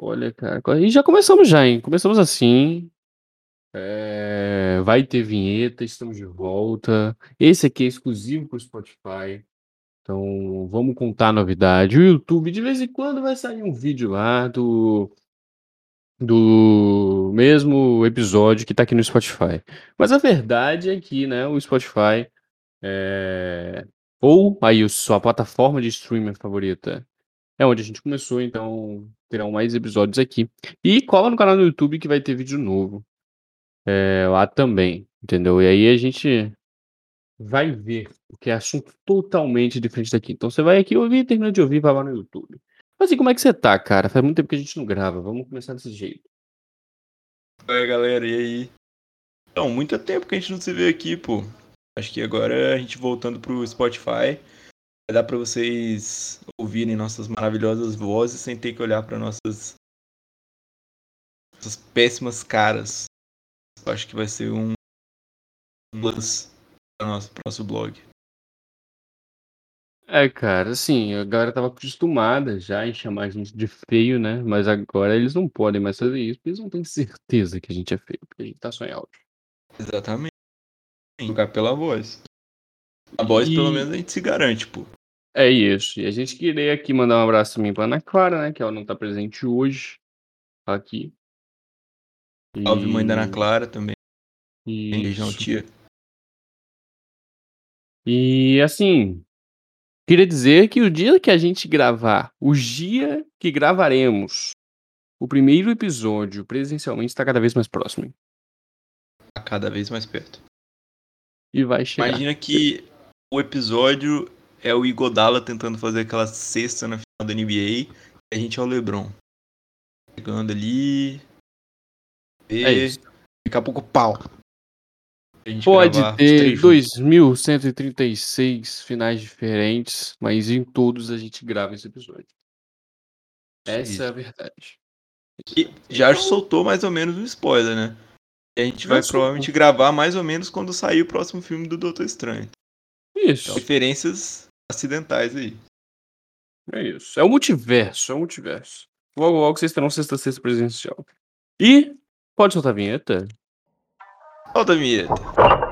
Olha, cara, e já começamos já, hein? Começamos assim. É, vai ter vinheta, estamos de volta. Esse aqui é exclusivo para o Spotify. Então, vamos contar a novidade. O YouTube, de vez em quando, vai sair um vídeo lá do, do mesmo episódio que está aqui no Spotify. Mas a verdade é que, né, o Spotify é, ou aí a sua plataforma de streaming favorita é onde a gente começou, então terão mais episódios aqui. E cola no canal do YouTube que vai ter vídeo novo é, lá também, entendeu? E aí a gente vai ver, porque é assunto totalmente diferente daqui. Então você vai aqui ouvir, termina de ouvir, vai lá no YouTube. Mas assim, como é que você tá, cara? Faz muito tempo que a gente não grava. Vamos começar desse jeito. Oi, galera, e aí? Então, muito tempo que a gente não se vê aqui, pô. Acho que agora a gente voltando pro Spotify, vai dar para vocês ouvirem nossas maravilhosas vozes sem ter que olhar para nossas, nossas péssimas caras. Eu acho que vai ser um plus para nosso, nosso blog. É, cara, assim, a galera tava acostumada já em chamar a gente de feio, né? Mas agora eles não podem mais fazer isso, porque eles não têm certeza que a gente é feio, porque a gente tá só em áudio. Exatamente. Jogar pela voz. A voz, e... pelo menos, a gente se garante, pô. É isso. E a gente queria aqui mandar um abraço também pra Ana Clara, né? Que ela não tá presente hoje. Aqui. E... Salve, mãe da Ana Clara também. Beijão, tia. E assim, queria dizer que o dia que a gente gravar, o dia que gravaremos o primeiro episódio presencialmente está cada vez mais próximo. Tá cada vez mais perto. E vai chegar. Imagina que o episódio é o Igodala tentando fazer aquela cesta na final da NBA e a gente é o LeBron. Chegando ali. E é isso. Daqui a pouco, pau. Pode ter 2.136 finais diferentes, mas em todos a gente grava esse episódio. Essa Isso. é a verdade. E já soltou mais ou menos um spoiler, né? E a gente vai provavelmente gravar mais ou menos quando sair o próximo filme do Doutor Estranho. Isso. Então, referências acidentais aí. É isso. É o multiverso, é o multiverso. Logo, logo vocês terão sexta-sexta presencial. E pode soltar a vinheta? Solta a vinheta.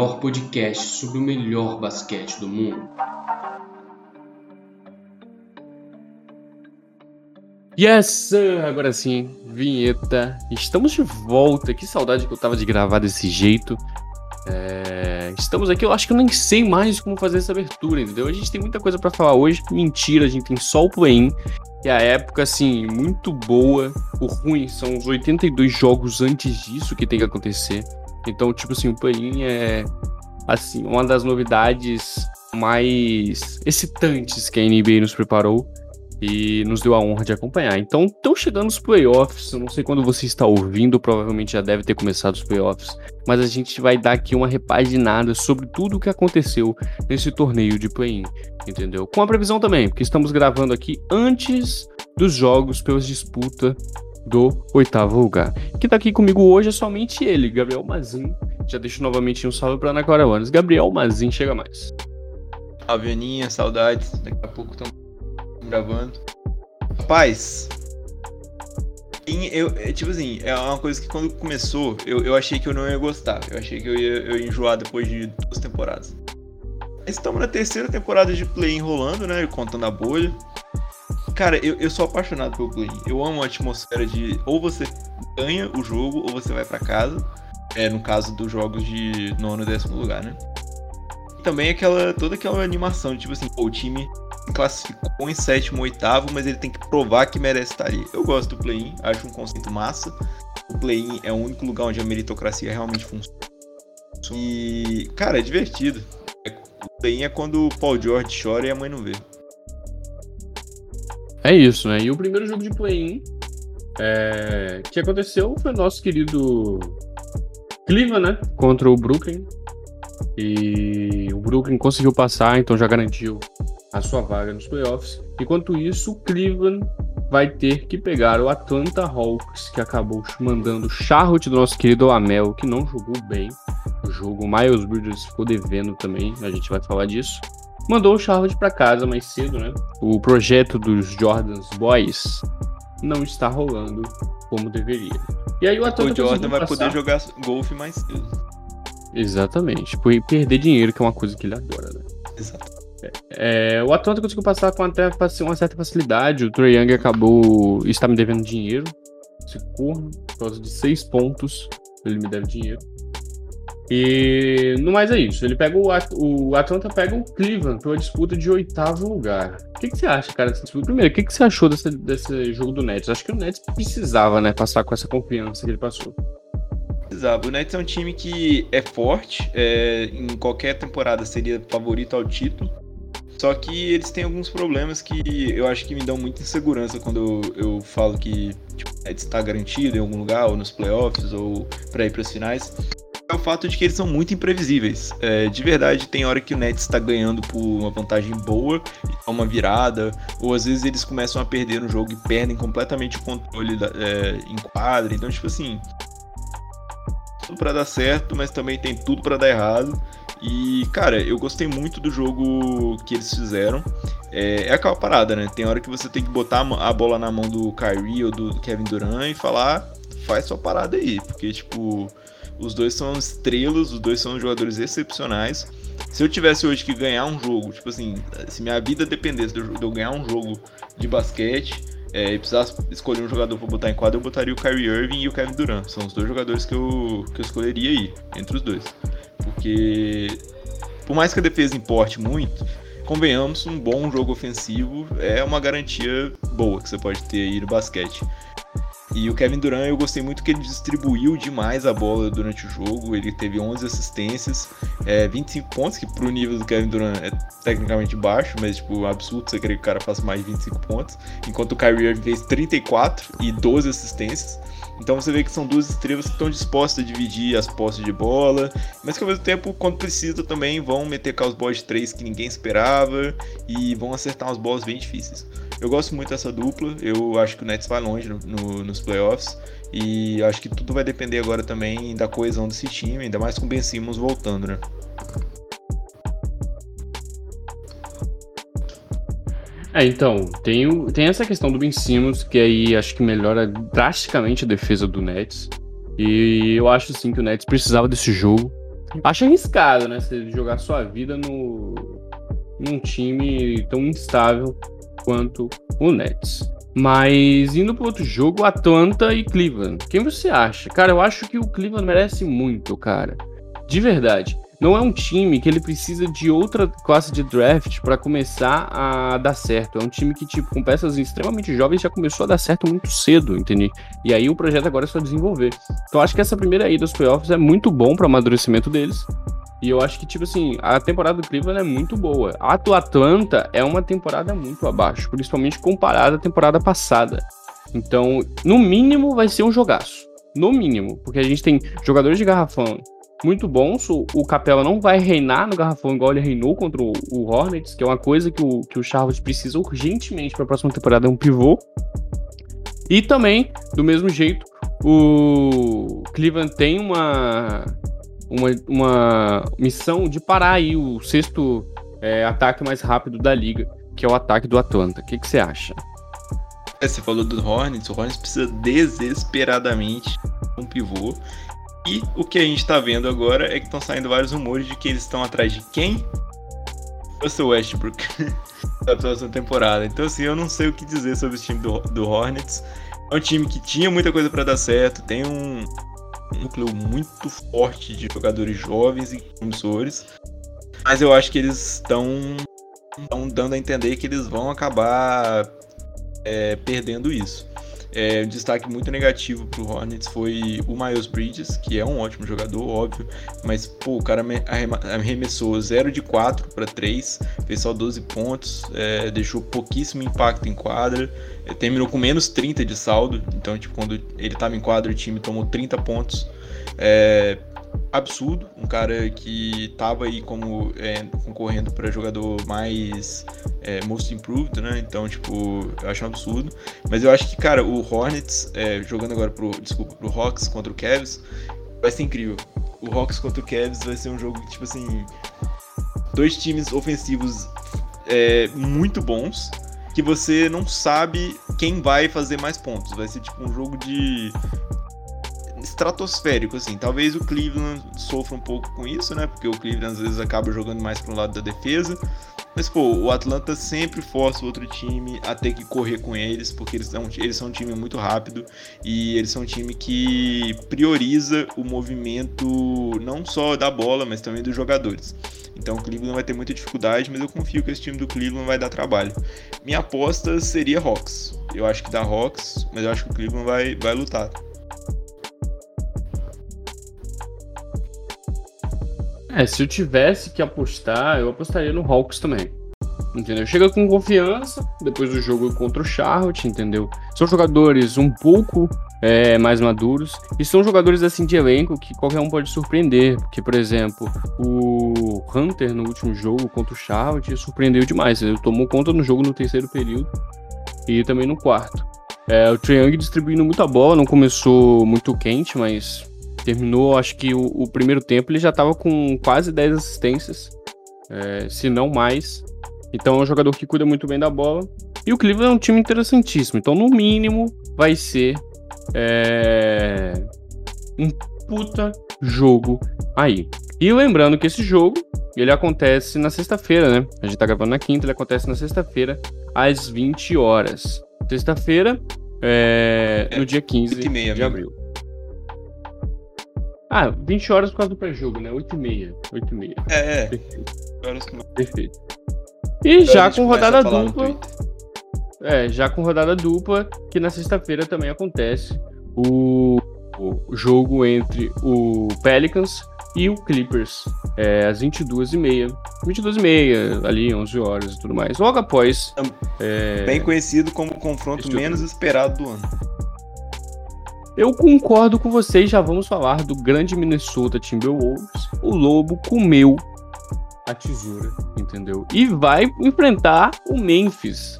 Melhor podcast sobre o melhor basquete do mundo. Yes, sir! agora sim, vinheta. Estamos de volta. Que saudade que eu tava de gravar desse jeito. É... Estamos aqui, eu acho que eu nem sei mais como fazer essa abertura, entendeu? A gente tem muita coisa para falar hoje. Mentira, a gente tem só o play-in. E a época, assim, muito boa. O ruim são os 82 jogos antes disso que tem que acontecer. Então, tipo assim, o play é assim, uma das novidades mais excitantes que a NBA nos preparou e nos deu a honra de acompanhar. Então, estão chegando os playoffs. Eu não sei quando você está ouvindo, provavelmente já deve ter começado os playoffs, mas a gente vai dar aqui uma repaginada sobre tudo o que aconteceu nesse torneio de play-in, entendeu? Com a previsão também, porque estamos gravando aqui antes dos jogos pelas disputas do oitavo lugar. Que tá aqui comigo hoje é somente ele, Gabriel Mazin. Já deixo novamente um salve pra Ana Wanes. Gabriel Mazin, chega mais. Salve, Aninha, saudades. Daqui a pouco estamos gravando. Rapaz, eu, é, tipo assim, é uma coisa que quando começou, eu, eu achei que eu não ia gostar. Eu achei que eu ia, eu ia enjoar depois de duas temporadas. Estamos na terceira temporada de play enrolando, né? Contando a bolha. Cara, eu, eu sou apaixonado pelo play. Eu amo a atmosfera de ou você ganha o jogo ou você vai para casa. É, no caso dos jogos de nono e décimo lugar, né? E também aquela, toda aquela animação, tipo assim, pô, o time classificou em sétimo, oitavo, mas ele tem que provar que merece estar ali. Eu gosto do play-in, acho um conceito massa. O play-in é o único lugar onde a meritocracia realmente funciona. E, cara, é divertido. O play-in é quando o Paul George chora e a mãe não vê. É isso, né? E o primeiro jogo de play-in É, que aconteceu foi nosso querido Cleveland, né? Contra o Brooklyn. E o Brooklyn conseguiu passar, então já garantiu a sua vaga nos playoffs. Enquanto isso, o Cleveland vai ter que pegar o Atlanta Hawks, que acabou mandando Charlotte do nosso querido Amel, que não jogou bem o jogo. Miles Bridges ficou devendo também, a gente vai falar disso. Mandou o Charlotte para casa mais cedo, né? O projeto dos Jordans Boys não está rolando como deveria. E aí o Atlanta o Jordan vai passar... poder jogar golfe mais cedo. Exatamente. E perder dinheiro, que é uma coisa que ele adora, né? Exato. É, o Atlanta conseguiu passar com até uma certa facilidade. O Trae Young acabou. está me devendo dinheiro. Esse corno, por causa de seis pontos. Ele me deve dinheiro. E no mais é isso. Ele pega o, o Atlanta pega o Cleveland para uma disputa de oitavo lugar. O que, que você acha, cara, dessa disputa? Primeiro, o que, que você achou desse, desse jogo do Nets? Acho que o Nets precisava, né, passar com essa confiança que ele passou. Precisava. O Nets é um time que é forte. É, em qualquer temporada seria favorito ao título. Só que eles têm alguns problemas que eu acho que me dão muita insegurança quando eu, eu falo que tipo, está garantido em algum lugar, ou nos playoffs, ou para ir para as finais. É o fato de que eles são muito imprevisíveis. É, de verdade, tem hora que o Nets está ganhando por uma vantagem boa, uma virada, ou às vezes eles começam a perder no jogo e perdem completamente o controle da, é, em quadra. Então, tipo assim, tudo para dar certo, mas também tem tudo para dar errado. E, cara, eu gostei muito do jogo que eles fizeram. É, é aquela parada, né? Tem hora que você tem que botar a bola na mão do Kyrie ou do Kevin Durant e falar, faz sua parada aí. Porque, tipo, os dois são estrelas, os dois são jogadores excepcionais. Se eu tivesse hoje que ganhar um jogo, tipo assim, se minha vida dependesse de eu ganhar um jogo de basquete é, e precisasse escolher um jogador para botar em quadra, eu botaria o Kyrie Irving e o Kevin Durant. São os dois jogadores que eu, que eu escolheria aí, entre os dois. Porque, por mais que a defesa importe muito, convenhamos, um bom jogo ofensivo é uma garantia boa que você pode ter aí no basquete. E o Kevin Durant, eu gostei muito que ele distribuiu demais a bola durante o jogo. Ele teve 11 assistências, é, 25 pontos, que pro nível do Kevin Durant é tecnicamente baixo, mas tipo, absurdo você querer que o cara faça mais de 25 pontos. Enquanto o Kyrie fez 34 e 12 assistências. Então você vê que são duas estrelas que estão dispostas a dividir as posses de bola, mas que ao mesmo tempo, quando precisa, também vão meter os bolas de três que ninguém esperava e vão acertar umas bolas bem difíceis. Eu gosto muito dessa dupla, eu acho que o Nets vai longe no, no, nos playoffs e acho que tudo vai depender agora também da coesão desse time, ainda mais com o Ben Simmons voltando, né? É, então, tem, tem essa questão do Ben Simmons, que aí acho que melhora drasticamente a defesa do Nets. E eu acho sim que o Nets precisava desse jogo. Acho arriscado, né? Você jogar sua vida no, num time tão instável quanto o Nets. Mas indo para outro jogo, Atlanta e Cleveland. Quem você acha? Cara, eu acho que o Cleveland merece muito, cara. De verdade não é um time que ele precisa de outra classe de draft para começar a dar certo. É um time que, tipo, com peças extremamente jovens já começou a dar certo muito cedo, entende? E aí o projeto agora é só desenvolver. Então acho que essa primeira ida dos playoffs é muito bom para o amadurecimento deles. E eu acho que, tipo assim, a temporada do Cleveland é muito boa. A do Atlanta é uma temporada muito abaixo, principalmente comparada à temporada passada. Então, no mínimo, vai ser um jogaço. No mínimo, porque a gente tem jogadores de garrafão muito bons. O, Capela não vai reinar no garrafão igual ele reinou contra o, o Hornets, que é uma coisa que o, que o Charles precisa urgentemente para a próxima temporada, é um pivô. E também, do mesmo jeito, o Cleveland tem uma, uma, uma missão de parar aí o sexto é, ataque mais rápido da liga, que é o ataque do Atlanta. O que, você acha? É, você falou do Hornets, o Hornets precisa desesperadamente um pivô. E o que a gente tá vendo agora é que estão saindo vários rumores de que eles estão atrás de quem? Russell Westbrook da próxima temporada. Então, assim, eu não sei o que dizer sobre esse time do, do Hornets. É um time que tinha muita coisa para dar certo, tem um núcleo muito forte de jogadores jovens e promissores. Mas eu acho que eles estão dando a entender que eles vão acabar é, perdendo isso. É, um destaque muito negativo pro Hornets foi o Miles Bridges, que é um ótimo jogador, óbvio, mas pô, o cara arremessou 0 de 4 para 3, fez só 12 pontos, é, deixou pouquíssimo impacto em quadra, é, terminou com menos 30 de saldo, então tipo, quando ele estava em quadra o time tomou 30 pontos. É, absurdo, um cara que estava aí como é, concorrendo para jogador mais é, most improved, né? Então, tipo, eu acho um absurdo. Mas eu acho que, cara, o Hornets, é, jogando agora pro, desculpa, pro Hawks contra o Cavs, vai ser incrível. O Hawks contra o Cavs vai ser um jogo, tipo assim, dois times ofensivos é, muito bons, que você não sabe quem vai fazer mais pontos. Vai ser tipo um jogo de estratosférico, assim. Talvez o Cleveland sofra um pouco com isso, né? Porque o Cleveland às vezes acaba jogando mais para um lado da defesa. Mas, pô, o Atlanta sempre força o outro time a ter que correr com eles, porque eles são, eles são um time muito rápido e eles são um time que prioriza o movimento não só da bola, mas também dos jogadores. Então o Cleveland vai ter muita dificuldade, mas eu confio que esse time do Cleveland vai dar trabalho. Minha aposta seria Hawks. Eu acho que dá Hawks, mas eu acho que o Cleveland vai, vai lutar. É, se eu tivesse que apostar, eu apostaria no Hawks também. Entendeu? Chega com confiança depois do jogo contra o Charlotte, entendeu? São jogadores um pouco é, mais maduros e são jogadores assim de elenco que qualquer um pode surpreender. Porque, por exemplo, o Hunter no último jogo contra o Charlotte surpreendeu demais. Ele tomou conta no jogo no terceiro período e também no quarto. É, o Triangle distribuindo muita bola, não começou muito quente, mas Terminou, acho que o, o primeiro tempo ele já estava com quase 10 assistências, é, se não mais. Então é um jogador que cuida muito bem da bola. E o Cleveland é um time interessantíssimo. Então, no mínimo, vai ser é, um puta jogo aí. E lembrando que esse jogo, ele acontece na sexta-feira, né? A gente tá gravando na quinta, ele acontece na sexta-feira, às 20 horas. Sexta-feira, é, no dia 15 de abril. Ah, 20 horas por causa do pré-jogo, né? 8 e meia. 8 e meia. É, é. Perfeito. Perfeito. E já com rodada dupla. É, já com rodada dupla, que na sexta-feira também acontece o, o, jogo entre o Pelicans e o Clippers, é, às 22h30. 22h30, ali, 11 horas e tudo mais. Logo após. É, Bem conhecido como o confronto menos esperado do ano. Eu concordo com vocês, já vamos falar do grande Minnesota Timberwolves. O Lobo comeu a tesoura, entendeu? E vai enfrentar o Memphis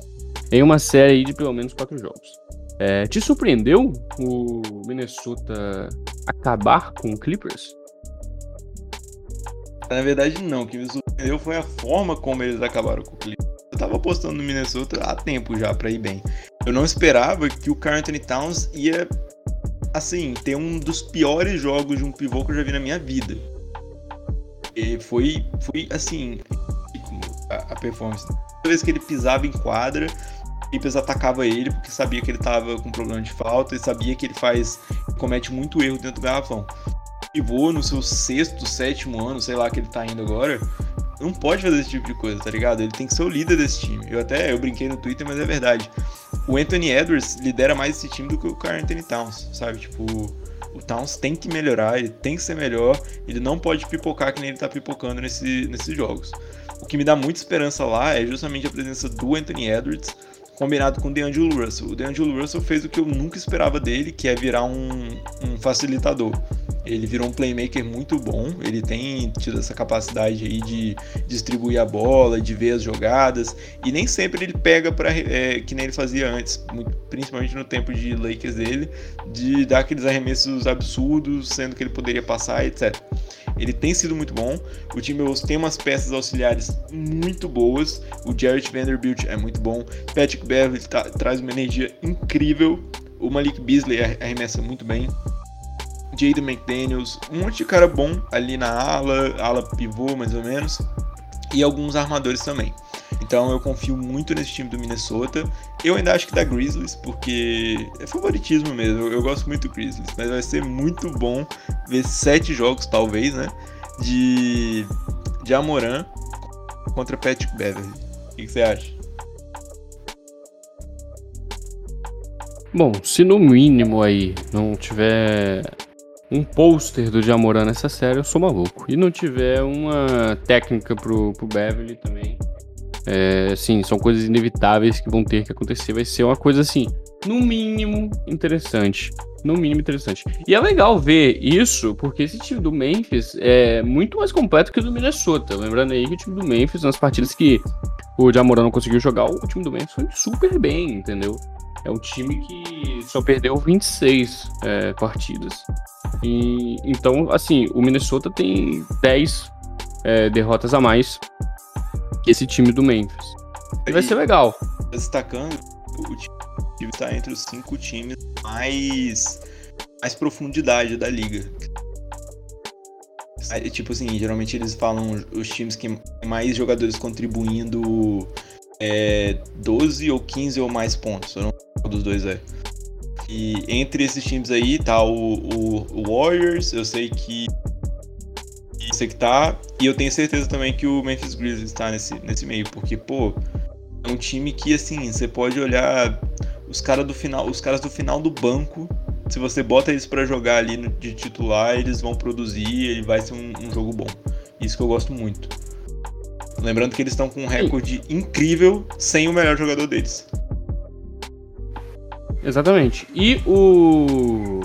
em uma série de pelo menos quatro jogos. É, te surpreendeu o Minnesota acabar com o Clippers? Na verdade, não. O que me surpreendeu foi a forma como eles acabaram com o Clippers. Eu tava apostando no Minnesota há tempo já para ir bem. Eu não esperava que o Carl Anthony Towns ia assim, ter um dos piores jogos de um pivô que eu já vi na minha vida. E foi, foi assim, a, a performance. Toda vez que ele pisava em quadra, Clippers atacava ele porque sabia que ele tava com problema de falta e sabia que ele faz, comete muito erro dentro do garrafão. Pivô no seu sexto, sétimo ano, sei lá que ele tá indo agora, não pode fazer esse tipo de coisa, tá ligado? Ele tem que ser o líder desse time. Eu até eu brinquei no Twitter, mas é verdade o Anthony Edwards lidera mais esse time do que o Carl Anthony Towns, sabe? Tipo, o Towns tem que melhorar, ele tem que ser melhor, ele não pode pipocar que nem ele tá pipocando nesse, nesses jogos. O que me dá muita esperança lá é justamente a presença do Anthony Edwards combinado com o DeAngelo Russell. O DeAngelo Russell fez o que eu nunca esperava dele, que é virar um, um facilitador. Ele virou um playmaker muito bom, ele tem tido essa capacidade aí de distribuir a bola, de ver as jogadas, e nem sempre ele pega para é, que nem ele fazia antes, principalmente no tempo de Lakers dele, de dar aqueles arremessos absurdos, sendo que ele poderia passar, etc. Ele tem sido muito bom. O time tem umas peças auxiliares muito boas. O Jarrett Vanderbilt é muito bom. Patrick Beverly tá, traz uma energia incrível. O Malik Beasley arremessa muito bem. Jaden McDaniels, um monte de cara bom ali na ala, ala pivô mais ou menos, e alguns armadores também. Então eu confio muito nesse time do Minnesota. Eu ainda acho que dá Grizzlies, porque é favoritismo mesmo. Eu, gosto muito do Grizzlies, mas vai ser muito bom ver sete jogos, talvez, né? De, de Amoran contra Patrick Beverly. O que, que você acha? Bom, se no mínimo aí não tiver um pôster do Jamoran nessa série, eu sou maluco. E não tiver uma técnica pro, pro Beverly também. É, sim, são coisas inevitáveis que vão ter que acontecer. Vai ser uma coisa assim, no mínimo interessante. No mínimo interessante. E é legal ver isso, porque esse time do Memphis é muito mais completo que o do Minnesota. Lembrando aí que o time do Memphis, nas partidas que o Jamoran não conseguiu jogar, o time do Memphis foi super bem, entendeu? É um time que só perdeu 26 é, partidas. E, então, assim, o Minnesota tem 10 é, derrotas a mais esse time do Memphis. E vai ser legal. Destacando, o time está entre os cinco times mais, mais profundidade da liga. Tipo assim, geralmente eles falam os times que mais jogadores contribuindo é, 12 ou 15 ou mais pontos. Eu não sei qual dos dois é. E entre esses times aí tá o, o, o Warriors, eu sei que. Sei que tá. E eu tenho certeza também que o Memphis Grizzlies tá nesse, nesse meio, porque, pô, é um time que assim, você pode olhar os caras do final, os caras do final do banco. Se você bota eles para jogar ali de titular, eles vão produzir, ele vai ser um, um jogo bom. Isso que eu gosto muito. Lembrando que eles estão com um recorde incrível sem o melhor jogador deles. Exatamente. E o.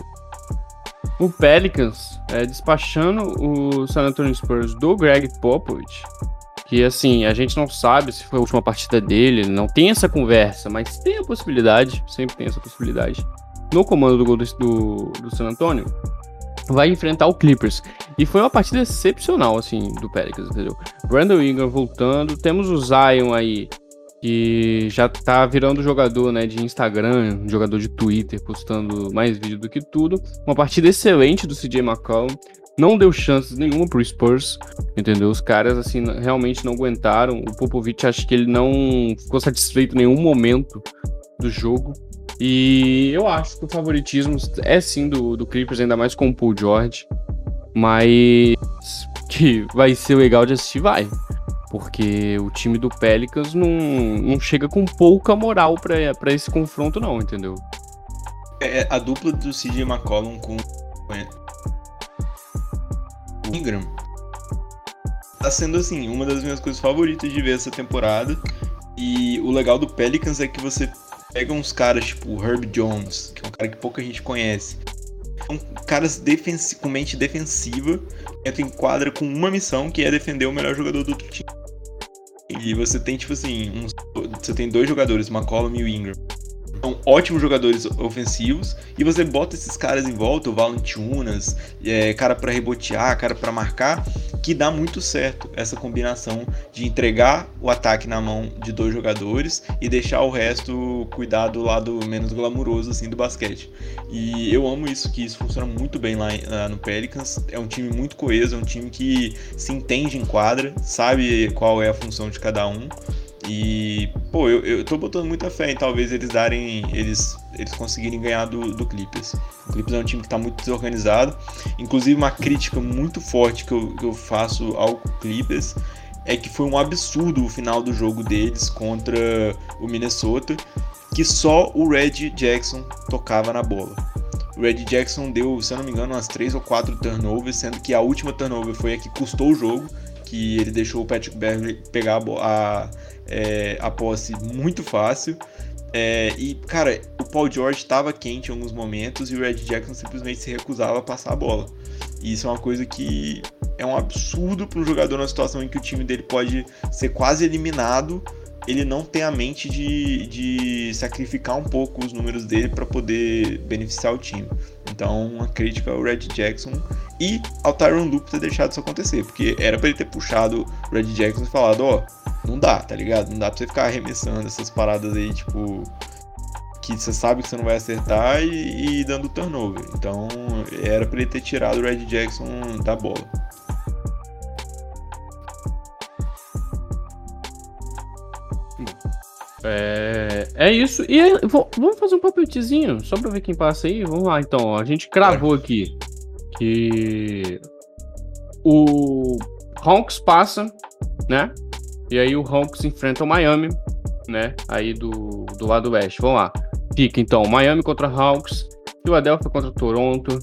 O Pelicans é, despachando o San Antonio Spurs do Greg Popovich. Que assim, a gente não sabe se foi a última partida dele, não tem essa conversa, mas tem a possibilidade, sempre tem essa possibilidade. No comando do, do, do San Antonio, vai enfrentar o Clippers. E foi uma partida excepcional, assim, do Pelicans, entendeu? Brandon Ingram voltando, temos o Zion aí, que já tá virando jogador, né, de Instagram, jogador de Twitter, postando mais vídeo do que tudo. Uma partida excelente do CJ McCollum. Não deu chances nenhuma pro Spurs, entendeu? Os caras, assim, realmente não aguentaram. O Popovich, acho que ele não ficou satisfeito em nenhum momento do jogo. E eu acho que o favoritismo é sim do, do Clippers, ainda mais com o Paul George. Mas que vai ser legal de assistir, vai. Porque o time do Pelicans não, não chega com pouca moral para esse confronto, não, entendeu? É, é, a dupla do CJ McCollum com o Ingram tá sendo assim, uma das minhas coisas favoritas de ver essa temporada. E o legal do Pelicans é que você pega uns caras tipo o Herb Jones, que é um cara que pouca gente conhece. São caras defensi com mente defensiva, entra em quadra com uma missão, que é defender o melhor jogador do time. E você tem, tipo assim, você tem dois jogadores, McCollum e o Ingram são ótimos jogadores ofensivos e você bota esses caras em volta, o Valentiunas, é, cara para rebotear, cara para marcar, que dá muito certo essa combinação de entregar o ataque na mão de dois jogadores e deixar o resto cuidar do lado menos glamuroso assim do basquete. E eu amo isso, que isso funciona muito bem lá, lá no Pelicans. É um time muito coeso, é um time que se entende em quadra, sabe qual é a função de cada um. E, pô, eu, eu tô botando muita fé em talvez eles darem. Eles, eles conseguirem ganhar do, do Clippers. O Clippers é um time que tá muito desorganizado. Inclusive, uma crítica muito forte que eu, que eu faço ao Clippers é que foi um absurdo o final do jogo deles contra o Minnesota, que só o Red Jackson tocava na bola. O Red Jackson deu, se eu não me engano, umas 3 ou 4 turnovers, sendo que a última turnover foi a que custou o jogo, que ele deixou o Patrick Beverly pegar a, é, a posse muito fácil. É, e, cara, o Paul George estava quente em alguns momentos e o Red Jackson simplesmente se recusava a passar a bola. E isso é uma coisa que é um absurdo para um jogador na situação em que o time dele pode ser quase eliminado. Ele não tem a mente de, de sacrificar um pouco os números dele para poder beneficiar o time. Então, uma crítica ao Red Jackson e ao Tyron Lupe ter deixado isso acontecer, porque era para ele ter puxado o Red Jackson e falado: Ó, oh, não dá, tá ligado? Não dá pra você ficar arremessando essas paradas aí, tipo. Que você sabe que você não vai acertar e, e dando turnover. Então era pra ele ter tirado o Red Jackson da bola. É, é isso. E vamos fazer um palpitezinho, só pra ver quem passa aí. Vamos lá, então. A gente cravou aqui que o Hawks passa, né? E aí o Hawks enfrenta o Miami, né? Aí do, do lado oeste. Vamos lá. fica então Miami contra Hawks, Philadelphia contra Toronto,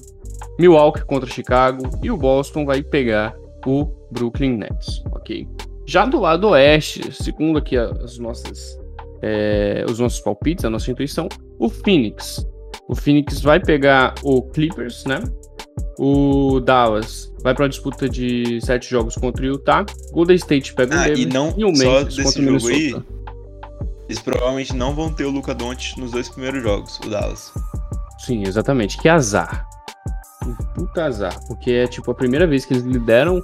Milwaukee contra Chicago e o Boston vai pegar o Brooklyn Nets, ok? Já do lado oeste, segundo aqui as nossas, é, os nossos palpites, a nossa intuição, o Phoenix. O Phoenix vai pegar o Clippers, né? O Dallas vai para uma disputa de sete jogos contra o Utah. Golden State pega Ah, o e Denver não e o só Memphis contra o jogo aí, Minnesota. eles provavelmente não vão ter o Luca Doncic nos dois primeiros jogos, o Dallas. Sim, exatamente. Que azar. Um puta azar. Porque é tipo a primeira vez que eles lideram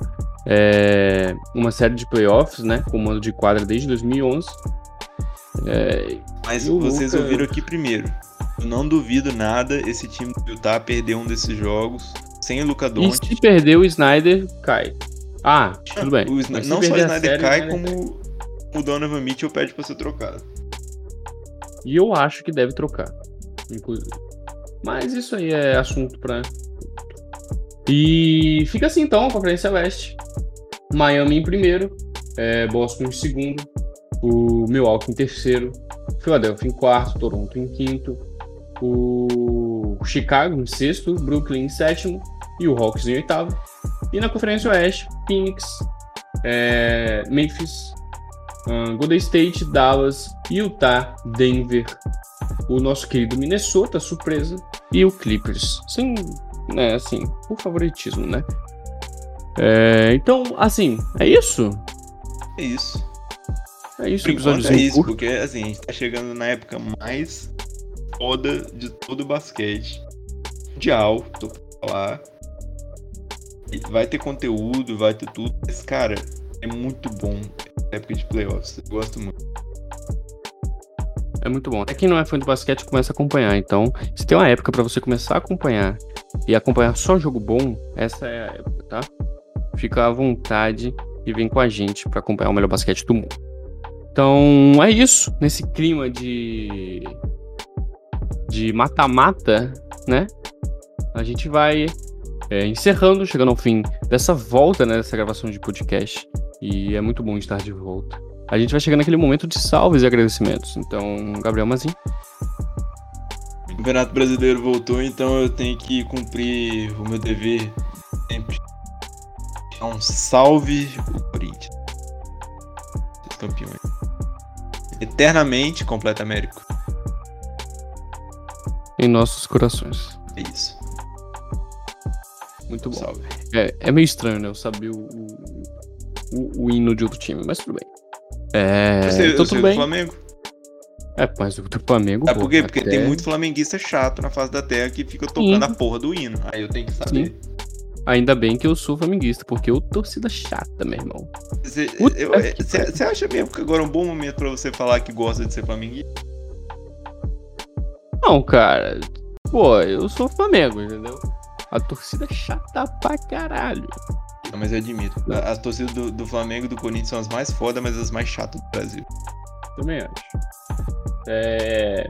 é, uma série de playoffs, né? Comando de quadra desde 2011. É, Mas E vocês Luka- ouviram aqui primeiro. Eu não duvido nada esse time do Utah perder um desses jogos sem o Luca e Doncic. se perder o Snyder, cai. Ah, tudo bem. O Sna- não só o Snyder série, cai, né? como o Donovan Mitchell pede pra ser trocado. E eu acho que deve trocar, inclusive. Mas isso aí é assunto pra. E fica assim então, a Conferência Leste. Miami em primeiro, é, Boston em segundo, o Milwaukee em terceiro, Philadelphia em quarto, Toronto em quinto, o Chicago em sexto, Brooklyn em sétimo e o Hawks em oitavo. E na Conferência Oeste, Phoenix, é, Memphis, ahn, Golden State, Dallas, Utah, Denver, o nosso querido Minnesota, surpresa, e o Clippers. Sem, né, assim, por favoritismo, né? É, então, assim, é isso? É isso. É isso, Por enquanto é episódiozinho isso, curto. porque assim, a gente tá chegando na época mais foda de todo o basquete. Mundial, tô pra falar. Vai ter conteúdo, vai ter tudo. Mas, cara, é muito bom a época de playoffs. Eu gosto muito. É muito bom. Até quem não é fã de basquete começa a acompanhar. Então, se tem uma época pra você começar a acompanhar e acompanhar só jogo bom, essa é a época, tá? Fica à vontade e vem com a gente pra acompanhar o melhor basquete do mundo. Então, é isso. Nesse clima de de mata-mata, né? A gente vai é, encerrando, chegando ao fim dessa volta, né? Dessa gravação de podcast. E é muito bom estar de volta. A gente vai chegar naquele momento de salves e agradecimentos. Então, Gabriel Mazin. O Campeonato Brasileiro voltou, então eu tenho que cumprir o meu dever sempre. Um salve o Corinthians. Campeões. Eternamente completa Américo. Em nossos corações. É isso. Muito bom. Salve. É, é meio estranho, né? Eu saber o, o, o- hino de outro time, mas tudo bem. É, Você, então tudo é do bem. Flamengo? É, mas o do Flamengo. Sabe pô, por quê? Porque até- tem muito flamenguista chato na face da terra que fica tocando a porra do hino. Aí eu tenho que saber. Ainda bem que eu sou flamenguista, porque eu torcida chata, meu irmão. Você- você acha mesmo que agora é um bom momento pra você falar que gosta de ser flamenguista? Não, cara. Pô, eu sou Flamengo, entendeu? A torcida é chata pra caralho. Não, mas eu admito. As torcidas do, do Flamengo e do Corinthians são as mais fodas, mas as mais chatas do Brasil. Também acho. É.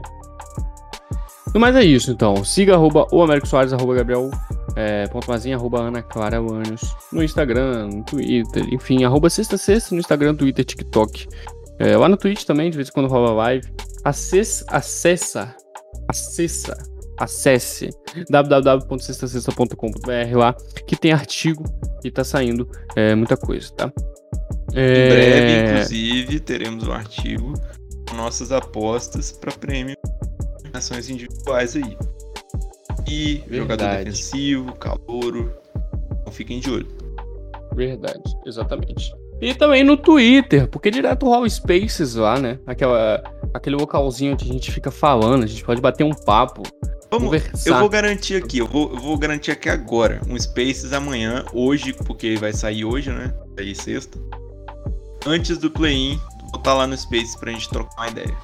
Mas é isso, então. Siga arroba o Américo Soares, arroba Gabriel é, ponto Mazinha, arroba Ana Clara Anjos, no Instagram, no Twitter, enfim, arroba Sexta Sexta no Instagram, Twitter, TikTok. É, lá no Twitch também, de vez em quando rola live. Acesse, acessa, acessa, acesse www.sextasexta.com.br lá, que tem artigo e tá saindo é, muita coisa, tá? Em É, breve, inclusive, teremos um artigo com nossas apostas pra prêmio ações individuais aí. E jogador Verdade. defensivo, calouro. Então fiquem de olho. Verdade, exatamente. E também no Twitter, porque direto rola Spaces lá, né? Aquela, aquele localzinho que a gente fica falando, a gente pode bater um papo, Vamos, conversar. eu vou garantir aqui, eu vou, eu vou garantir aqui agora. Um Spaces amanhã, hoje, porque vai sair hoje, né? Sair sexta. Antes do play-in, vou estar lá no Spaces pra gente trocar uma ideia.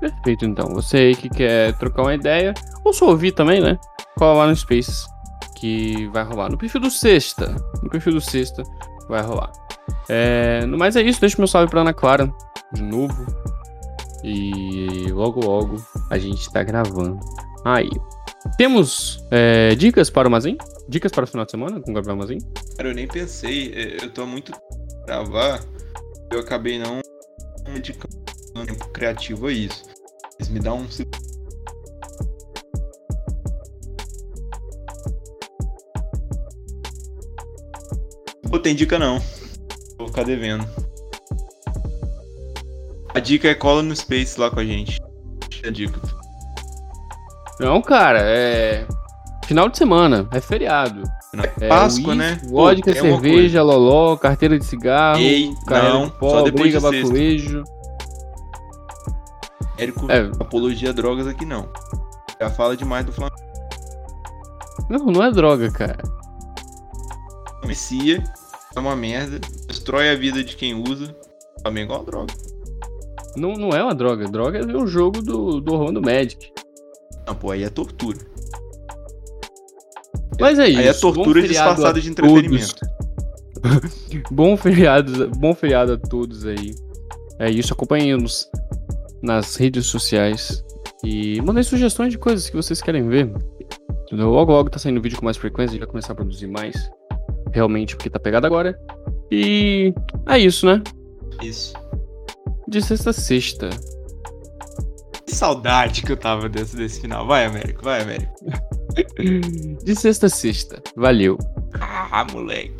Perfeito, então. Você aí que quer trocar uma ideia, ou só ouvir também, né? Cola lá no Spaces, que vai rolar. No perfil do Sexta, no perfil do Sexta, vai rolar. É, no mais é isso, deixa meu salve pra Ana Clara, de novo. E logo, logo, a gente tá gravando aí. Temos é, dicas para o Mazin? Dicas para o final de semana com o Gabriel Mazin? Cara, eu nem pensei, é, eu tô muito gravar, eu acabei não dedicando tempo criativo a isso. Mas me dá um. Pô, tem dica não. Vou ficar devendo. A dica é cola no Space lá com a gente. A dica. Não, cara, é. Final de semana, é fériado. É Páscoa, whisky, né? Vodka, é cerveja, loló, carteira de cigarro, Ei, não, de pó, só depois briga, de baculejo. Érico, É. apologia a drogas aqui não. Já fala demais do Flamengo. Não, não é droga, cara. Mecia, é uma merda, destrói a vida de quem usa. Flamengo é uma droga. Não, não é uma droga. Droga é ver o jogo do, do Orlando Magic. Não, pô, aí é tortura. Mas é isso. Aí é tortura disfarçada de entretenimento. bom, feriado, bom feriado a todos aí. É isso, acompanhem-nos nas redes sociais. E mandem sugestões de coisas que vocês querem ver. Logo, logo tá saindo vídeo com mais frequência, a gente vai começar a produzir mais. Realmente, porque tá pegado agora. E é isso, né? Isso. De sexta a sexta. Que saudade que eu tava desse, desse final. Vai, Américo, vai, Américo. De sexta a sexta. Valeu. Ah, moleque.